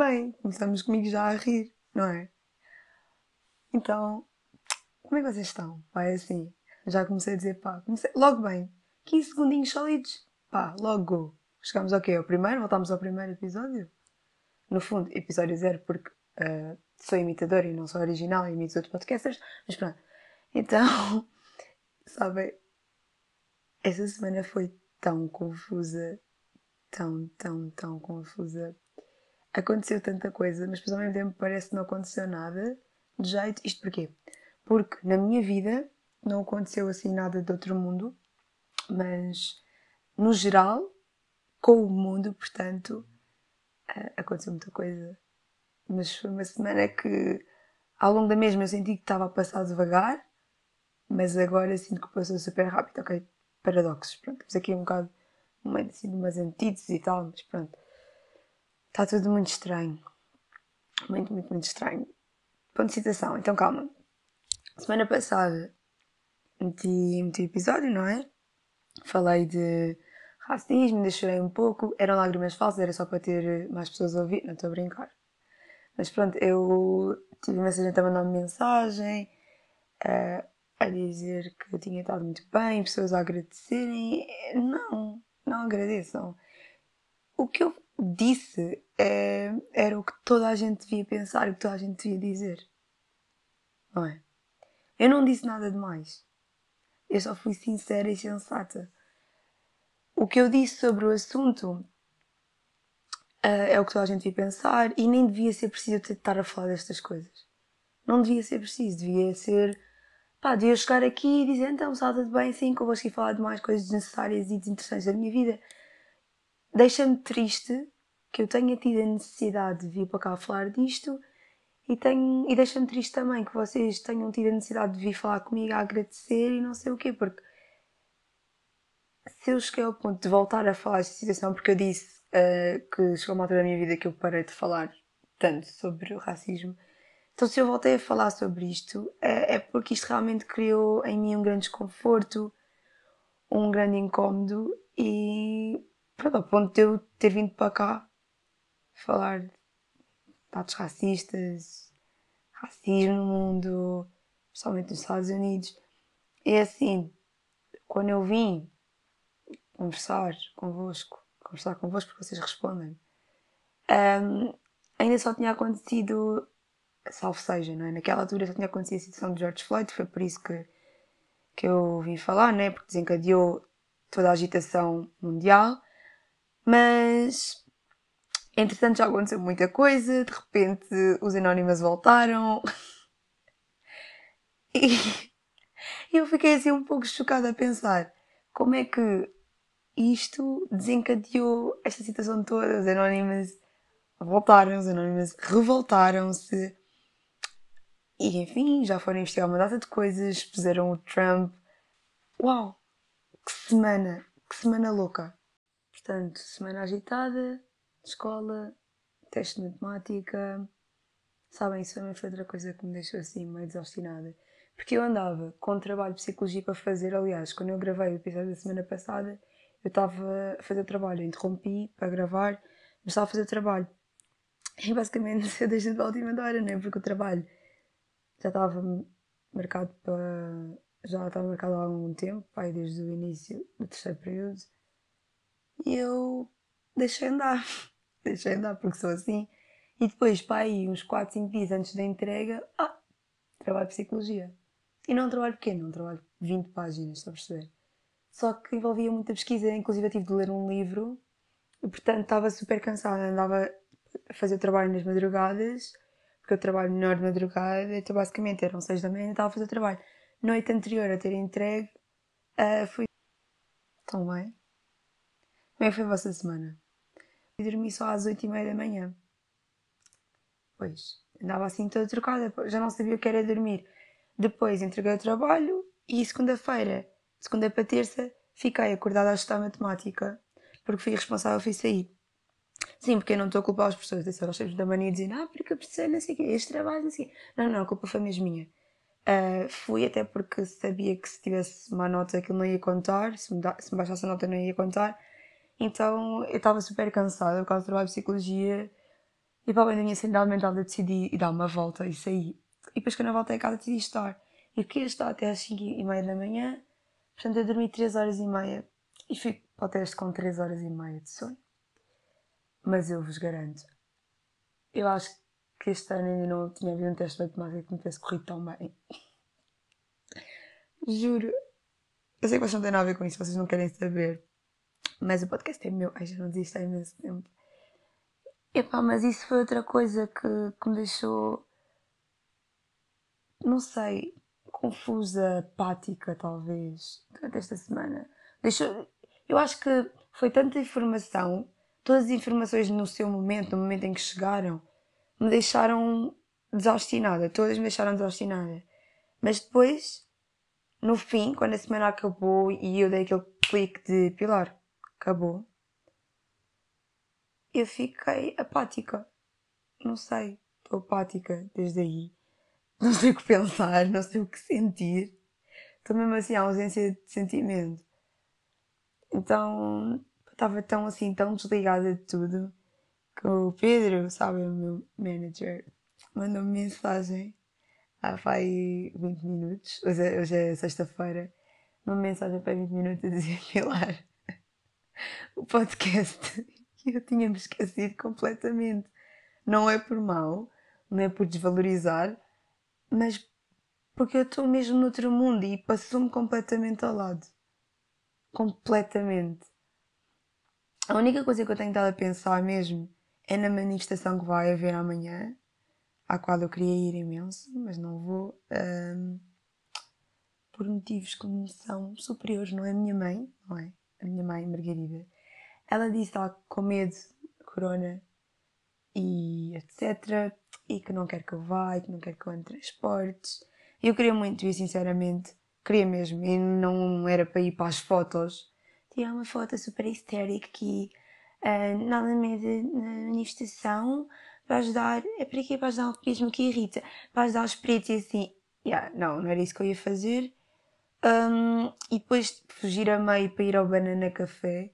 bem, começamos comigo já a rir, não é? Então, como é que vocês estão? Vai assim, já comecei a dizer pá, comecei, logo bem, 15 segundinhos sólidos, pá, logo Chegamos ao quê? Ao primeiro? Voltámos ao primeiro episódio? No fundo, episódio zero, porque uh, sou imitadora e não sou original e imito outros podcasters, mas pronto. Então, sabem, essa semana foi tão confusa, tão, tão, tão confusa. Aconteceu tanta coisa, mas depois ao mesmo tempo parece que não aconteceu nada de jeito. Isto porquê? Porque na minha vida não aconteceu assim nada de outro mundo, mas no geral, com o mundo, portanto, uh, aconteceu muita coisa. Mas foi uma semana que ao longo da mesma eu senti que estava a passar devagar, mas agora sinto que passou super rápido. Ok, paradoxos. Pronto, temos aqui um bocado assim, umas antíteses e tal, mas pronto. Está tudo muito estranho. Muito, muito, muito estranho. Ponto de citação, então calma. Semana passada meti, meti episódio, não é? Falei de racismo, chorei um pouco. Eram lágrimas falsas, era só para ter mais pessoas a ouvir, não estou a brincar. Mas pronto, eu tive imensa gente a mandar-me mensagem. Uh, a dizer que eu tinha estado muito bem, pessoas a agradecerem. Não, não agradeçam. O que eu disse é, era o que toda a gente devia pensar e o que toda a gente devia dizer. Não é? Eu não disse nada demais. Eu só fui sincera e sensata. O que eu disse sobre o assunto uh, é o que toda a gente devia pensar e nem devia ser preciso estar a falar destas coisas. Não devia ser preciso, devia ser pá, devia chegar aqui e dizer então, salta de bem, sim, que eu vou aqui falar de mais coisas desnecessárias e desinteressantes da minha vida. Deixa-me triste que eu tenha tido a necessidade de vir para cá falar disto e, tenho, e deixa-me triste também que vocês tenham tido a necessidade de vir falar comigo a agradecer e não sei o quê, porque se eu cheguei ao ponto de voltar a falar desta situação, porque eu disse uh, que chegou uma altura da minha vida que eu parei de falar tanto sobre o racismo, então, se eu voltei a falar sobre isto, é, é porque isto realmente criou em mim um grande desconforto, um grande incómodo e pronto, ao ponto de eu ter vindo para cá falar de dados racistas, racismo no mundo, principalmente nos Estados Unidos. É assim, quando eu vim conversar convosco, conversar convosco porque vocês respondem, um, ainda só tinha acontecido salvo seja, não é? Naquela altura já tinha acontecido a situação de George Floyd, foi por isso que, que eu vim falar, né? Porque desencadeou toda a agitação mundial. Mas, entretanto, já aconteceu muita coisa, de repente os Anónimos voltaram. e eu fiquei assim um pouco chocada a pensar como é que isto desencadeou esta situação toda. Os Anónimos voltaram, os Anónimos revoltaram-se e enfim, já foram investigar uma data de coisas, puseram o Trump. Uau! Que semana! Que semana louca! Portanto, semana agitada, escola, teste de matemática. Sabem, isso também foi outra coisa que me deixou assim meio desobstinada. Porque eu andava com trabalho de psicologia para fazer. Aliás, quando eu gravei o episódio da semana passada, eu estava a fazer trabalho. Eu interrompi para gravar, mas estava a fazer trabalho. E basicamente eu deixei de última hora, não é? Porque o trabalho já estava marcado para. Já estava marcado há algum tempo, pai, desde o início do terceiro período. E eu deixei andar. deixei andar porque sou assim. E depois, pai, uns 4, 5 dias antes da entrega, ah, trabalho de psicologia. E não um trabalho pequeno, um trabalho de 20 páginas, a perceber? Só que envolvia muita pesquisa, inclusive eu tive de ler um livro e, portanto, estava super cansada. Andava a fazer o trabalho nas madrugadas porque eu trabalho melhor de madrugada, então basicamente eram seis da manhã e estava a fazer trabalho. Noite anterior a ter entregue, uh, fui. Tão bem? Como é que foi a vossa semana? Dormi só às oito e meia da manhã. Pois, andava assim toda trocada, já não sabia o que era dormir. Depois entreguei o trabalho e segunda-feira, segunda para terça, fiquei acordada a estudar matemática, porque fui responsável, fui sair. Sim, porque eu não estou a culpar as pessoas, disseram os chefes da mania dizendo, ah, porque eu precisei, não sei o quê, este trabalho, não sei o quê. Não, não, a culpa foi mesmo minha. Uh, fui até porque sabia que se tivesse má nota aquilo não ia contar, se me, da, se me baixasse a nota não ia contar. Então eu estava super cansada por causa do trabalho de psicologia e para além da minha sanidade mental eu decidi ir dar uma volta e sair. E depois quando eu voltei a casa decidi estar. Eu queria estar até às 5 e meia da manhã, portanto eu dormi 3 horas e meia e fui para o teste com 3 horas e meia de sono. Mas eu vos garanto, eu acho que este ano ainda não tinha havido um teste de matemática que me tivesse corrido tão bem. Juro. Eu sei que vocês não têm nada a ver com isso, vocês não querem saber. Mas o podcast é meu. Ai, já não desisto há imenso tempo. Epá, mas isso foi outra coisa que, que me deixou. Não sei. Confusa, apática, talvez. Durante esta semana. Deixou. Eu acho que foi tanta informação. Todas as informações no seu momento, no momento em que chegaram, me deixaram desaustinada. Todas me deixaram desaustinada. Mas depois, no fim, quando a semana acabou e eu dei aquele clique de Pilar, acabou, eu fiquei apática. Não sei, estou apática desde aí. Não sei o que pensar, não sei o que sentir. Estou mesmo assim, a ausência de sentimento. Então, estava tão assim, tão desligada de tudo, que o Pedro, sabe, o meu manager, mandou-me mensagem há vai 20 minutos, hoje é, hoje é sexta-feira, uma mensagem para 20 minutos a dizer Pilar, o podcast que eu tinha-me esquecido completamente. Não é por mal, não é por desvalorizar, mas porque eu estou mesmo noutro mundo e passou-me completamente ao lado. Completamente. A única coisa que eu tenho estado a pensar mesmo é na manifestação que vai haver amanhã, à qual eu queria ir imenso, mas não vou, um, por motivos que me são superiores. Não é minha mãe, não é? A minha mãe, Margarida ela disse que estava com medo corona e etc. E que não quer que eu vá, e que não quer que eu entre transportes. Eu queria muito ir, sinceramente. Queria mesmo. E não era para ir para as fotos. Tirar uma foto super histérica aqui. Uh, nada medo na manifestação. Para ajudar. É para quê? Para ajudar o alcoolismo que irrita. Para ajudar os pretos e assim. Yeah, não, não era isso que eu ia fazer. Um, e depois fugir a meio para ir ao Banana Café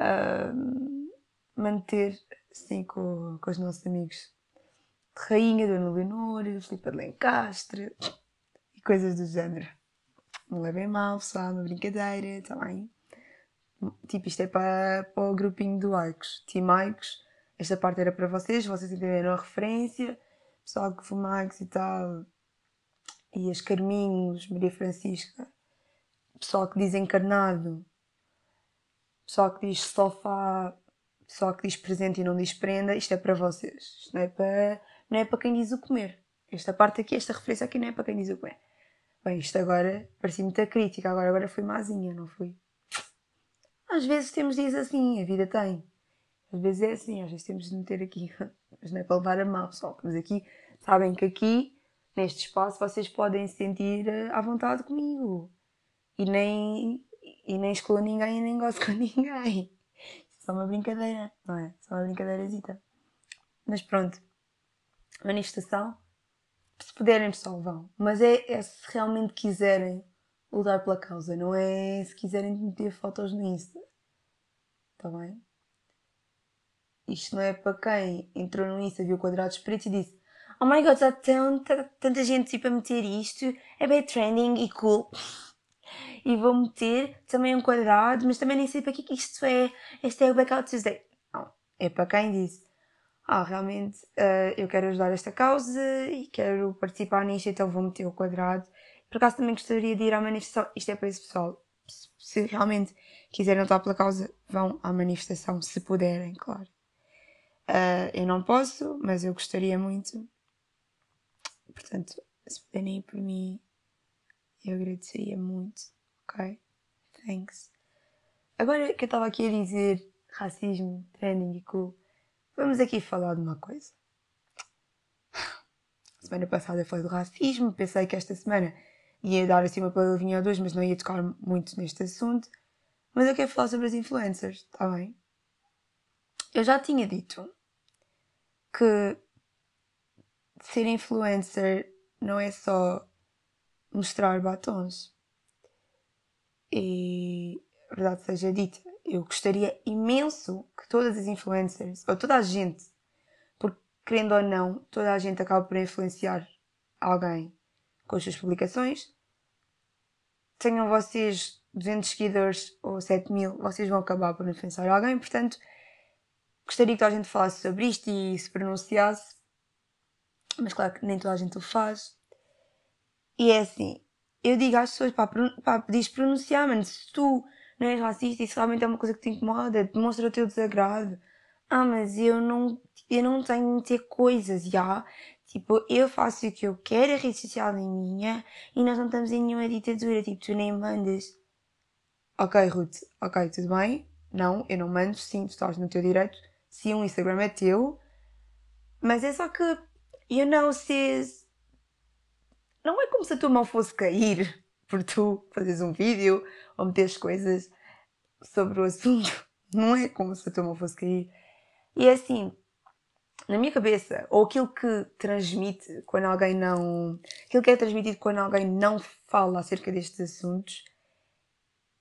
uh, manter assim com, com os nossos amigos de Rainha, Dona Leonor, Filipe de Lencastre e coisas do género. Não levem mal, pessoal, uma brincadeira, está bem? Tipo, isto é para, para o grupinho do Aicos, Team Aicos. Esta parte era para vocês, vocês entenderam a referência. Pessoal que fumagos e tal. E as Carminhos, Maria Francisca. Pessoal que diz encarnado pessoal que diz sofá, pessoal que diz presente e não diz prenda, isto é para vocês. Isto não é para, não é para quem diz o comer. Esta parte aqui, esta referência aqui não é para quem diz o comer. Bem, isto agora parecia muita crítica, agora, agora fui mazinha, não fui? Às vezes temos dias assim, a vida tem. Às vezes é assim, às vezes temos de meter aqui, mas não é para levar a mal, pessoal. Mas aqui, sabem que aqui, neste espaço, vocês podem se sentir eh, à vontade comigo. E nem, e nem excluo ninguém e nem gosto com ninguém. Só uma brincadeira, não é? Só uma brincadeirazita. Mas pronto, manifestação, se puderem pessoal vão. Mas é, é se realmente quiserem lutar pela causa, não é se quiserem meter fotos no Insta. Está bem? Isto não é para quem entrou no Insta, viu quadrados pretos e disse Oh my god, há tanta, tanta gente tipo, a meter isto, é bem trending e cool e vou meter também um quadrado, mas também nem sei para que, que isto é. Este é o Blackout Tuesday. Não, é para quem disse. Ah, realmente uh, eu quero ajudar esta causa e quero participar nisto, então vou meter o quadrado. Por acaso também gostaria de ir à manifestação. Isto é para esse pessoal. Se realmente quiserem lutar pela causa, vão à manifestação, se puderem, claro. Uh, eu não posso, mas eu gostaria muito. Portanto, se puderem ir por mim, eu agradeceria muito. Ok? Thanks. Agora que eu estava aqui a dizer racismo, trending e cool, vamos aqui falar de uma coisa. Semana passada eu falei do racismo, pensei que esta semana ia dar assim uma palavrinha ou dois, mas não ia tocar muito neste assunto. Mas eu quero falar sobre as influencers, está bem? Eu já tinha dito que ser influencer não é só mostrar batons. E, verdade seja dita, eu gostaria imenso que todas as influencers, ou toda a gente, porque querendo ou não, toda a gente acaba por influenciar alguém com as suas publicações. Tenham vocês 200 seguidores ou 7 mil, vocês vão acabar por influenciar alguém, portanto, gostaria que a gente falasse sobre isto e se pronunciasse, mas claro que nem toda a gente o faz. E é assim, eu digo às pessoas, pá, pá pronunciar, mano, se tu não és racista e se realmente é uma coisa que te incomoda, demonstra o teu desagrado. Ah, mas eu não, eu não tenho de ter coisas, já. Tipo, eu faço o que eu quero, a rede social é minha e nós não estamos em nenhuma ditadura. Tipo, tu nem mandas. Ok, Ruth, ok, tudo bem? Não, eu não mando, sim, tu estás no teu direito. Sim, o Instagram é teu. Mas é só que, you know, se. Não é como se a tua mão fosse cair por tu fazeres um vídeo ou meteres coisas sobre o assunto. Não é como se a tua mão fosse cair. E é assim, na minha cabeça, ou aquilo que transmite quando alguém não. aquilo que é transmitido quando alguém não fala acerca destes assuntos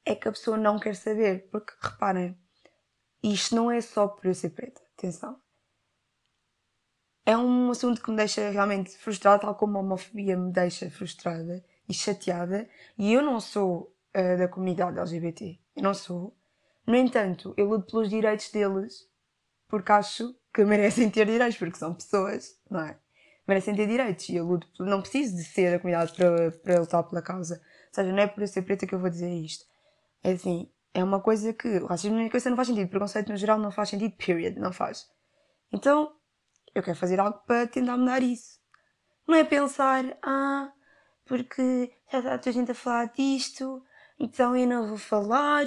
é que a pessoa não quer saber. Porque reparem, isto não é só por eu ser preta, atenção. É um assunto que me deixa realmente frustrada, tal como a homofobia me deixa frustrada e chateada. E eu não sou uh, da comunidade LGBT. Eu não sou. No entanto, eu luto pelos direitos deles porque acho que merecem ter direitos, porque são pessoas, não é? Merecem ter direitos e eu luto, não preciso de ser da comunidade para, para lutar pela causa. Ou seja, não é por eu ser preta que eu vou dizer isto. É assim, é uma coisa que o racismo na cabeça não faz sentido, preconceito no geral não faz sentido, period, não faz. Então, eu quero fazer algo para tentar mudar isso. Não é pensar, ah, porque já está toda a gente a falar disto, então eu não vou falar,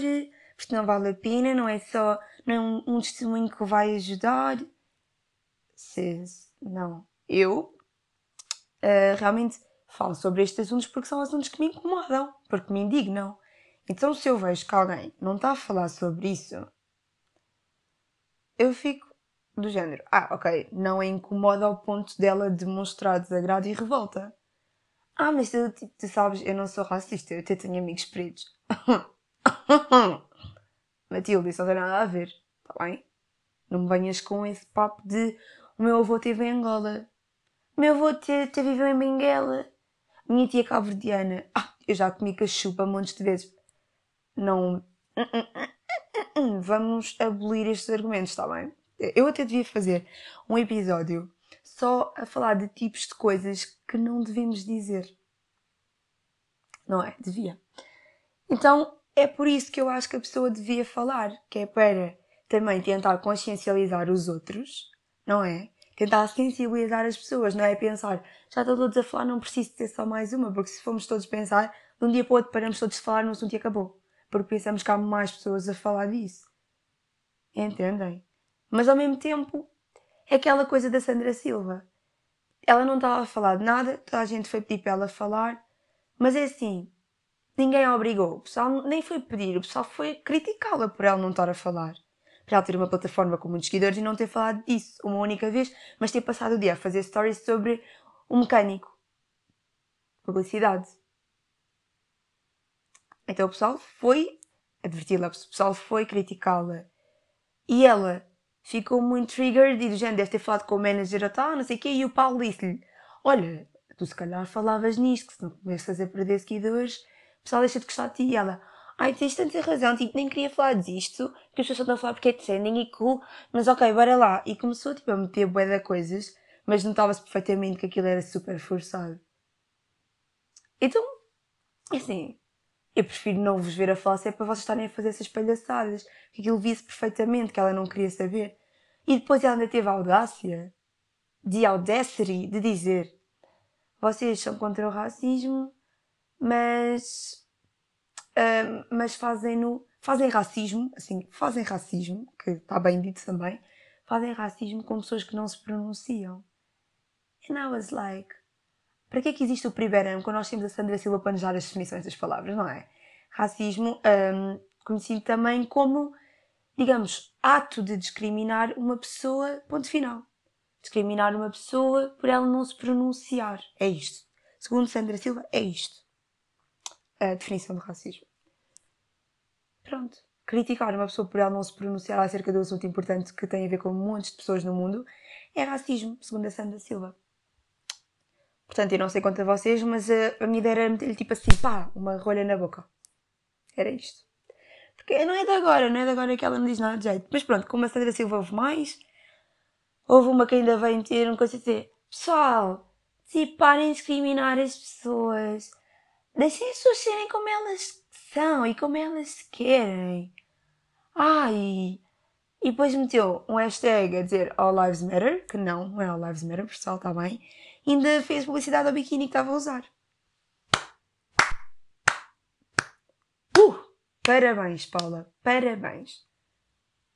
porque não vale a pena, não é só não é um, um testemunho que vai ajudar. Se, não. Eu uh, realmente falo sobre estes assuntos porque são assuntos que me incomodam, porque me indignam. Então, se eu vejo que alguém não está a falar sobre isso, eu fico do género: ah, ok, não é incomoda ao ponto dela demonstrar desagrado e revolta. Ah, mas tu, tipo, tu sabes, eu não sou racista, eu até tenho amigos pretos. Matilde, isso não tem nada a ver, está bem? Não me venhas com esse papo de o meu avô teve em Angola. O meu avô te, te viveu em Benguela. Minha tia cabo-verdiana. Ah, eu já comi cachupa montes de vezes. Não. Vamos abolir estes argumentos, está bem? Eu até devia fazer um episódio só a falar de tipos de coisas que não devemos dizer. Não é? Devia. Então, é por isso que eu acho que a pessoa devia falar, que é para também tentar consciencializar os outros, não é? Tentar sensibilizar as pessoas, não é pensar, já estão todos a falar, não preciso ter só mais uma, porque se formos todos pensar, de um dia para o outro paramos todos de falar no assunto e acabou. Porque pensamos que há mais pessoas a falar disso. Entendem? Mas ao mesmo tempo, é aquela coisa da Sandra Silva. Ela não estava a falar de nada, toda a gente foi pedir para ela falar, mas é assim, ninguém a obrigou. O pessoal nem foi pedir, o pessoal foi criticá-la por ela não estar a falar. Para ela ter uma plataforma com muitos seguidores e não ter falado disso uma única vez, mas ter passado o dia a fazer stories sobre um mecânico. Publicidade. Então o pessoal foi adverti-la, o pessoal foi criticá-la. E ela ficou muito triggered e do género deve ter falado com o manager a tal, não sei o quê, e o Paulo disse-lhe: Olha, tu se calhar falavas nisto, que se não começas a perder seguidores, o pessoal deixa de gostar de ti. E ela: Ai, tens tanta razão, tipo, nem queria falar disto, que as pessoas estão a falar porque é trending e cool, mas ok, bora lá. E começou tipo, a meter bué de coisas, mas notava-se perfeitamente que aquilo era super forçado. Então, assim, eu prefiro não vos ver a falar se é para vocês estarem a fazer essas palhaçadas. Que aquilo visse perfeitamente que ela não queria saber. E depois ela ainda teve a audácia, de audacity, de dizer: vocês são contra o racismo, mas. Uh, mas fazem-no. Fazem racismo, assim, fazem racismo, que está bem dito também, fazem racismo com pessoas que não se pronunciam. And I was like, para que é que existe o primeiro quando nós temos a Sandra Silva para nos dar as definições das palavras, não é? Racismo, um, conhecido também como, digamos, ato de discriminar uma pessoa, ponto final. Discriminar uma pessoa por ela não se pronunciar. É isto. Segundo Sandra Silva, é isto. A definição de racismo. Pronto. criticar uma pessoa por ela não se pronunciar acerca do assunto importante que tem a ver com montes de pessoas no mundo é racismo, segundo a Sandra Silva. Portanto, eu não sei quanto a vocês, mas a, a minha ideia era meter-lhe tipo assim, pá, uma rolha na boca. Era isto. Porque não é de agora, não é de agora que ela não diz nada de jeito. Mas pronto, como a Sandra Silva houve mais, houve uma que ainda veio meter um coisa assim, pessoal, tipo, parem de discriminar as pessoas. Deixem as pessoas serem como elas são e como elas querem. Ai! E depois meteu um hashtag a dizer All Lives Matter, que não, não é All Lives Matter, pessoal, está bem. E ainda fez publicidade ao biquíni que estava a usar. Uh! Parabéns, Paula. Parabéns.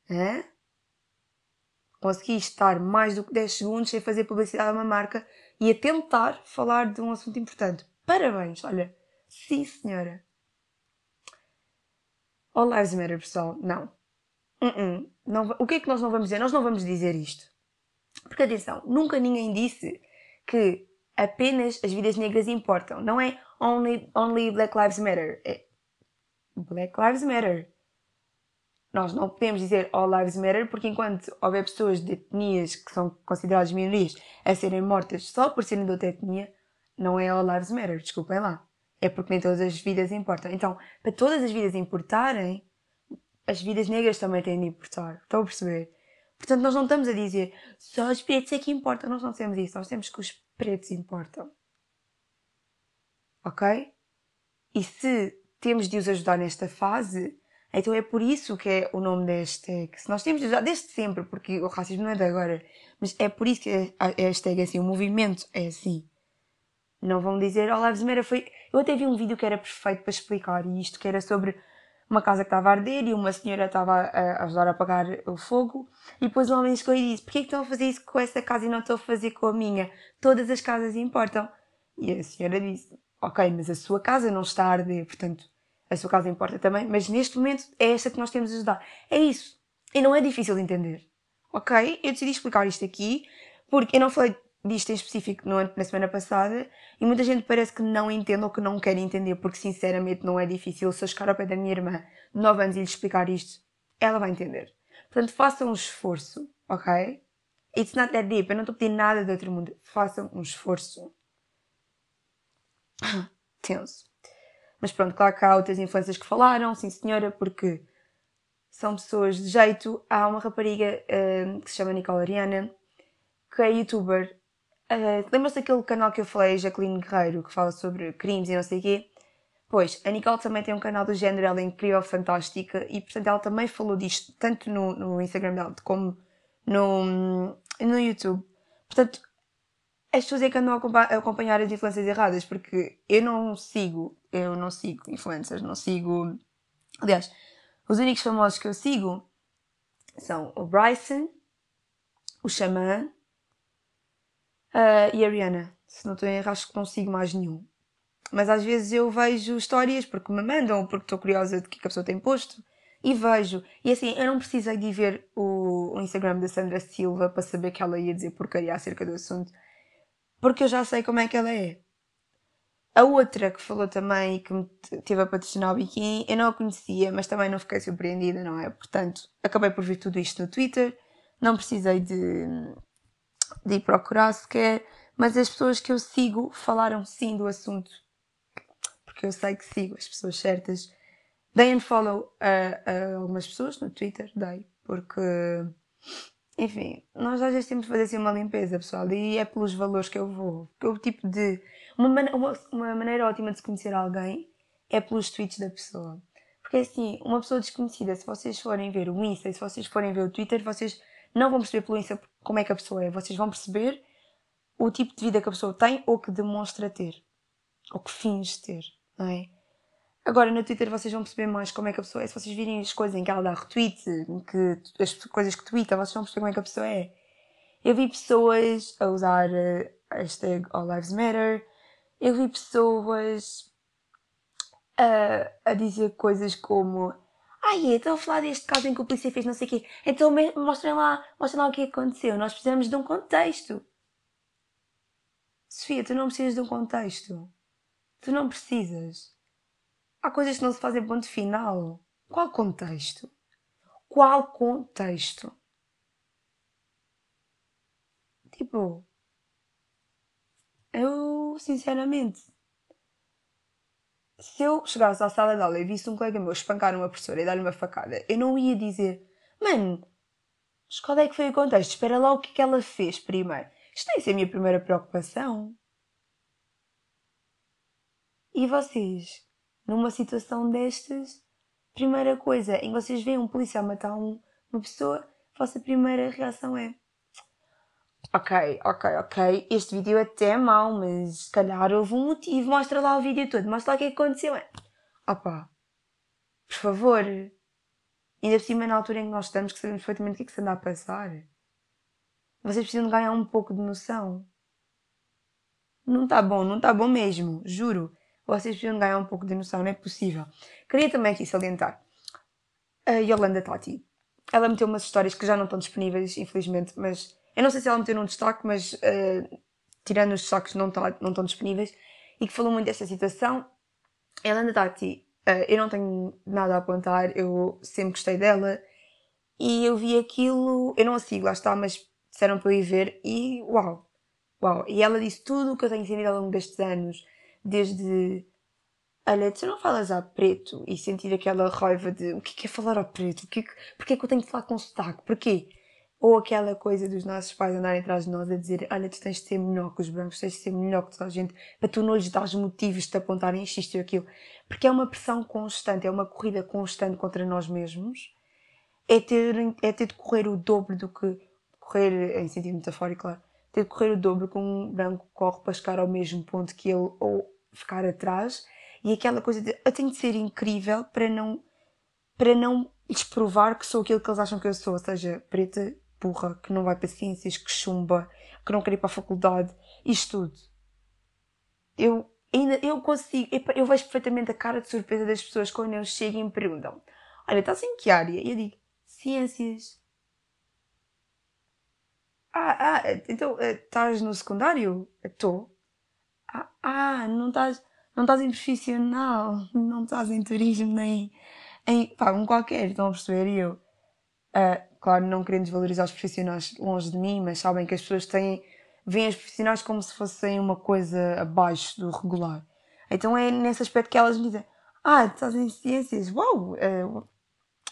Hã? Consegui estar mais do que 10 segundos sem fazer publicidade a uma marca e a tentar falar de um assunto importante. Parabéns, olha. Sim, senhora. All Lives Matter, pessoal. Não. Uh -uh. Não. O que é que nós não vamos dizer? Nós não vamos dizer isto. Porque atenção, nunca ninguém disse que apenas as vidas negras importam. Não é only, only Black Lives Matter. É Black Lives Matter. Nós não podemos dizer All Lives Matter porque enquanto houver pessoas de etnias que são consideradas minorias a serem mortas só por serem de outra etnia, não é All Lives Matter, desculpem lá é porque nem todas as vidas importam. Então, para todas as vidas importarem, as vidas negras também têm de importar. Estão a perceber? Portanto, nós não estamos a dizer só os pretos é que importam. Nós não temos isso. Nós temos que os pretos importam. Ok? E se temos de os ajudar nesta fase, então é por isso que é o nome da hashtag. Se nós temos de ajudar desde sempre, porque o racismo não é de agora, mas é por isso que a hashtag é assim, o movimento é assim. Não vão dizer, oh, Lives Matter foi. Eu até vi um vídeo que era perfeito para explicar isto, que era sobre uma casa que estava a arder e uma senhora estava a ajudar a apagar o fogo. E depois o homem chegou e disse: Porquê é que estão a fazer isso com essa casa e não estão a fazer com a minha? Todas as casas importam. E a senhora disse: Ok, mas a sua casa não está a arder, portanto a sua casa importa também, mas neste momento é esta que nós temos de ajudar. É isso. E não é difícil de entender. Ok? Eu decidi explicar isto aqui porque eu não falei disto em específico no, na semana passada e muita gente parece que não entende ou que não quer entender porque sinceramente não é difícil. Se eu chegar ao pé da minha irmã de 9 anos e lhe explicar isto, ela vai entender. Portanto, façam um esforço, ok? It's not that deep. Eu não estou pedindo nada de outro mundo. Façam um esforço. Tenso. Mas pronto, claro que há outras influências que falaram, sim senhora, porque são pessoas de jeito. Há uma rapariga uh, que se chama Nicole Ariana, que é youtuber Uh, Lembra-se daquele canal que eu falei, Jacqueline Guerreiro, que fala sobre crimes e não sei o quê? Pois, a Nicole também tem um canal do género, ela é incrível, fantástica, e portanto ela também falou disto, tanto no, no Instagram dela como no, no YouTube. Portanto, as pessoas é que andam a acompanhar as influências erradas, porque eu não sigo, eu não sigo influencers, não sigo. Aliás, os únicos famosos que eu sigo são o Bryson, o Xamã, Uh, e a Rihanna, se não estou em erro, acho que não sigo mais nenhum. Mas às vezes eu vejo histórias porque me mandam, porque estou curiosa de que a pessoa tem posto, e vejo. E assim, eu não precisei de ver o, o Instagram da Sandra Silva para saber que ela ia dizer porcaria acerca do assunto, porque eu já sei como é que ela é. A outra que falou também e que me teve a patrocinar o biquíni, eu não a conhecia, mas também não fiquei surpreendida, não é? Portanto, acabei por ver tudo isto no Twitter, não precisei de, de ir procurar sequer, mas as pessoas que eu sigo falaram sim do assunto, porque eu sei que sigo as pessoas certas. Dei unfollow a, a algumas pessoas no Twitter, dei, porque, enfim, nós às vezes temos de fazer assim uma limpeza, pessoal, e é pelos valores que eu vou. Que o tipo de. Uma, uma, uma maneira ótima de se conhecer alguém é pelos tweets da pessoa. Porque assim, uma pessoa desconhecida, se vocês forem ver o Insta se vocês forem ver o Twitter, vocês não vão perceber pelo Insta como é que a pessoa é. Vocês vão perceber o tipo de vida que a pessoa tem ou que demonstra ter. Ou que finge ter, não é? Agora, no Twitter vocês vão perceber mais como é que a pessoa é. Se vocês virem as coisas em que ela dá retweet, que, as coisas que tweeta, vocês vão perceber como é que a pessoa é. Eu vi pessoas a usar a hashtag All Lives Matter. Eu vi pessoas a, a dizer coisas como Ai, estão a falar deste caso em que o polícia fez não sei o quê. Então mostrem lá, mostrem lá o que aconteceu. Nós precisamos de um contexto. Sofia, tu não precisas de um contexto. Tu não precisas. Há coisas que não se fazem ponto final. Qual contexto? Qual contexto? Tipo, eu, sinceramente, se eu chegasse à sala de aula e visse um colega meu espancar uma professora e dar-lhe uma facada, eu não ia dizer, mano, mas qual é que foi o contexto? Espera lá o que, é que ela fez primeiro. Isto tem ser a minha primeira preocupação. E vocês, numa situação destas, primeira coisa, em que vocês veem um policial matar um, uma pessoa, a vossa primeira reação é Ok, ok, ok. Este vídeo é até mau, mas se calhar houve um motivo. Mostra lá o vídeo todo, mostra lá o que, é que aconteceu. Opa, por favor. Ainda por cima, na altura em que nós estamos, que sabemos perfeitamente o que é que se anda a passar. Vocês precisam de ganhar um pouco de noção. Não está bom, não está bom mesmo, juro. Vocês precisam de ganhar um pouco de noção, não é possível. Queria também aqui salientar a Yolanda Tati. Ela meteu umas histórias que já não estão disponíveis, infelizmente, mas eu não sei se ela meteu num destaque, mas uh, tirando os destaques não, tá, não estão disponíveis, e que falou muito desta situação. Está aqui. Uh, eu não tenho nada a apontar, eu sempre gostei dela. E eu vi aquilo, eu não a sigo, lá está, mas disseram para eu ir ver e uau, uau. E ela disse tudo o que eu tenho sentido ao longo destes anos, desde olha, tu não falas a preto e sentir aquela raiva de o que é, falar a preto? O que é que, é que eu tenho que falar com sotaque? Porquê? Ou aquela coisa dos nossos pais andarem atrás de nós a dizer: Olha, tu tens de ser melhor que os brancos, tens de ser melhor que toda a gente, para tu não lhes dares motivos de te apontarem isto e aquilo. Porque é uma pressão constante, é uma corrida constante contra nós mesmos. É ter, é ter de correr o dobro do que. Correr em sentido metafórico, claro. Ter de correr o dobro que um branco corre para chegar ao mesmo ponto que ele ou ficar atrás. E aquela coisa de eu tenho de ser incrível para não, para não lhes provar que sou aquilo que eles acham que eu sou, ou seja, preta, burra, que não vai para ciências, que chumba, que não quer ir para a faculdade, isto tudo. Eu ainda eu consigo, eu vejo perfeitamente a cara de surpresa das pessoas quando eu chego e me perguntam: Olha, estás em que área? E eu digo: Ciências. Ah, ah, então eh, estás no secundário? Estou. Ah, ah, não estás, não estás em profissional, não estás em turismo nem em pá, um qualquer, estão a perceber? E eu, uh, claro, não querendo desvalorizar os profissionais longe de mim, mas sabem que as pessoas têm, veem os profissionais como se fossem uma coisa abaixo do regular. Então é nesse aspecto que elas me dizem: Ah, estás em ciências? Uau! Uh,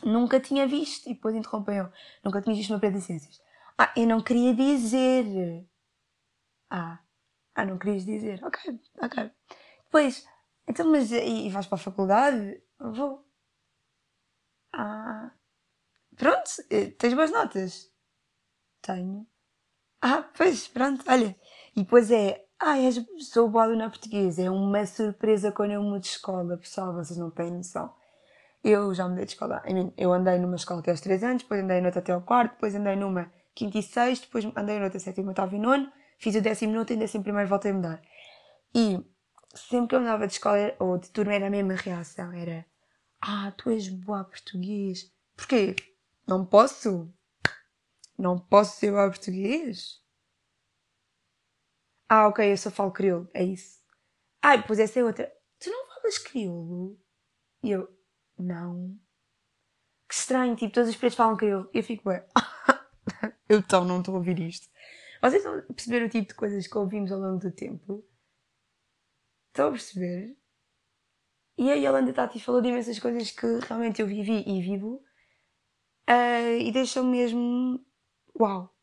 nunca tinha visto. E depois interrompem Nunca tinha visto uma preta de ciências. Ah, eu não queria dizer. Ah, ah, não querias dizer. Ok, ok. Depois, então, mas e, e vais para a faculdade? Vou. Pronto, eh, tens boas notas? Tenho. Ah, pois, pronto, olha. E depois é, ah, és, sou boa aluna portuguesa. É uma surpresa quando eu mudo de escola, pessoal, vocês não têm noção. Eu já mudei de escola. Eu andei numa escola até aos 3 anos, depois andei noutra até ao quarto, depois andei numa quinta e sexto, depois andei noutra sétimo, oitavo e nono, fiz o décimo minuto e décimo primeiro voltei a mudar. E sempre que eu mudava de escola ou de turma era a mesma reação, era ah, tu és boa português. Porquê? Não posso? Não posso ser ao português? Ah, ok, eu só falo crioulo, é isso. Ah, pois essa é outra. Tu não falas crioulo? E eu, não. Que estranho, tipo, todos os pretos falam crioulo. E eu fico, ué, eu então não estou a ouvir isto. Vocês estão a perceber o tipo de coisas que ouvimos ao longo do tempo? Estão a perceber? E a Yolanda Tati falou de imensas coisas que realmente eu vivi e vivo Uh, e deixou mesmo. Uau!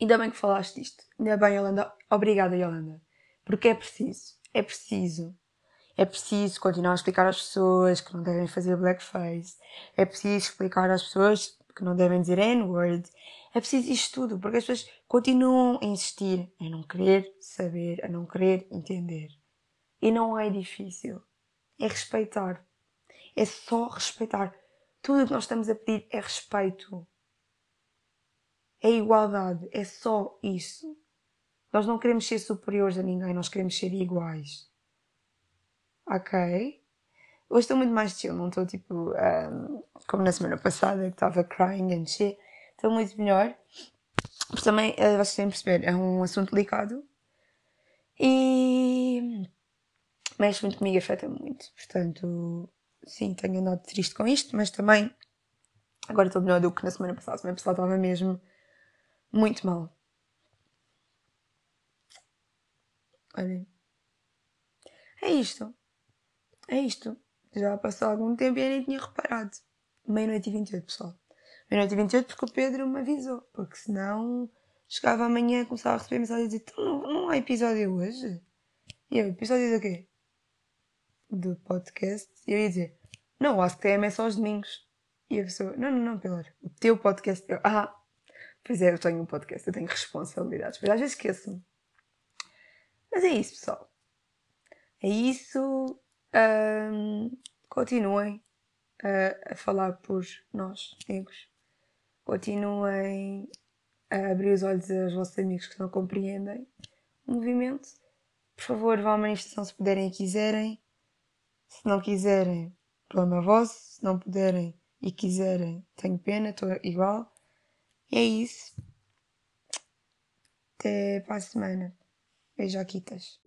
Ainda bem que falaste disto. Ainda bem, Yolanda. Obrigada, Yolanda. Porque é preciso. É preciso. É preciso continuar a explicar às pessoas que não devem fazer blackface. É preciso explicar às pessoas que não devem dizer N-word. É preciso isto tudo, porque as pessoas continuam a insistir em não querer saber, a não querer entender. E não é difícil. É respeitar. É só respeitar. Tudo o que nós estamos a pedir é respeito. É igualdade. É só isso. Nós não queremos ser superiores a ninguém, nós queremos ser iguais. Ok? Hoje estou muito mais chill, não estou tipo um, como na semana passada que estava crying and shit. Estou muito melhor. Mas também, uh, vocês têm de perceber, é um assunto delicado e mexe muito comigo, afeta muito. Portanto, sim, tenho andado triste com isto, mas também agora estou melhor do que na semana passada. A semana passada estava mesmo muito mal. Olhem. É isto. É isto. Já passou algum tempo e eu nem tinha reparado. Meia-noite e 28, pessoal. Meia-noite e 28 porque o Pedro me avisou. Porque senão chegava amanhã, começava a receber mensagem e dizia: então, não, não há episódio hoje? E eu, episódio do quê? Do podcast. E eu ia dizer: Não, o AskTM é só os domingos. E a pessoa: Não, não, não, Pilar. O teu podcast. Eu, ah, pois é, eu tenho um podcast, eu tenho responsabilidades. Mas às vezes esqueço-me. Mas é isso, pessoal. É isso. Um, continuem a, a falar por nós, amigos. Continuem a abrir os olhos aos vossos amigos que não compreendem o movimento. Por favor, vão à manifestação se puderem e quiserem. Se não quiserem, problema vosso. Se não puderem e quiserem, tenho pena, estou igual. E é isso. Até para a semana. Beijo, Aquitas.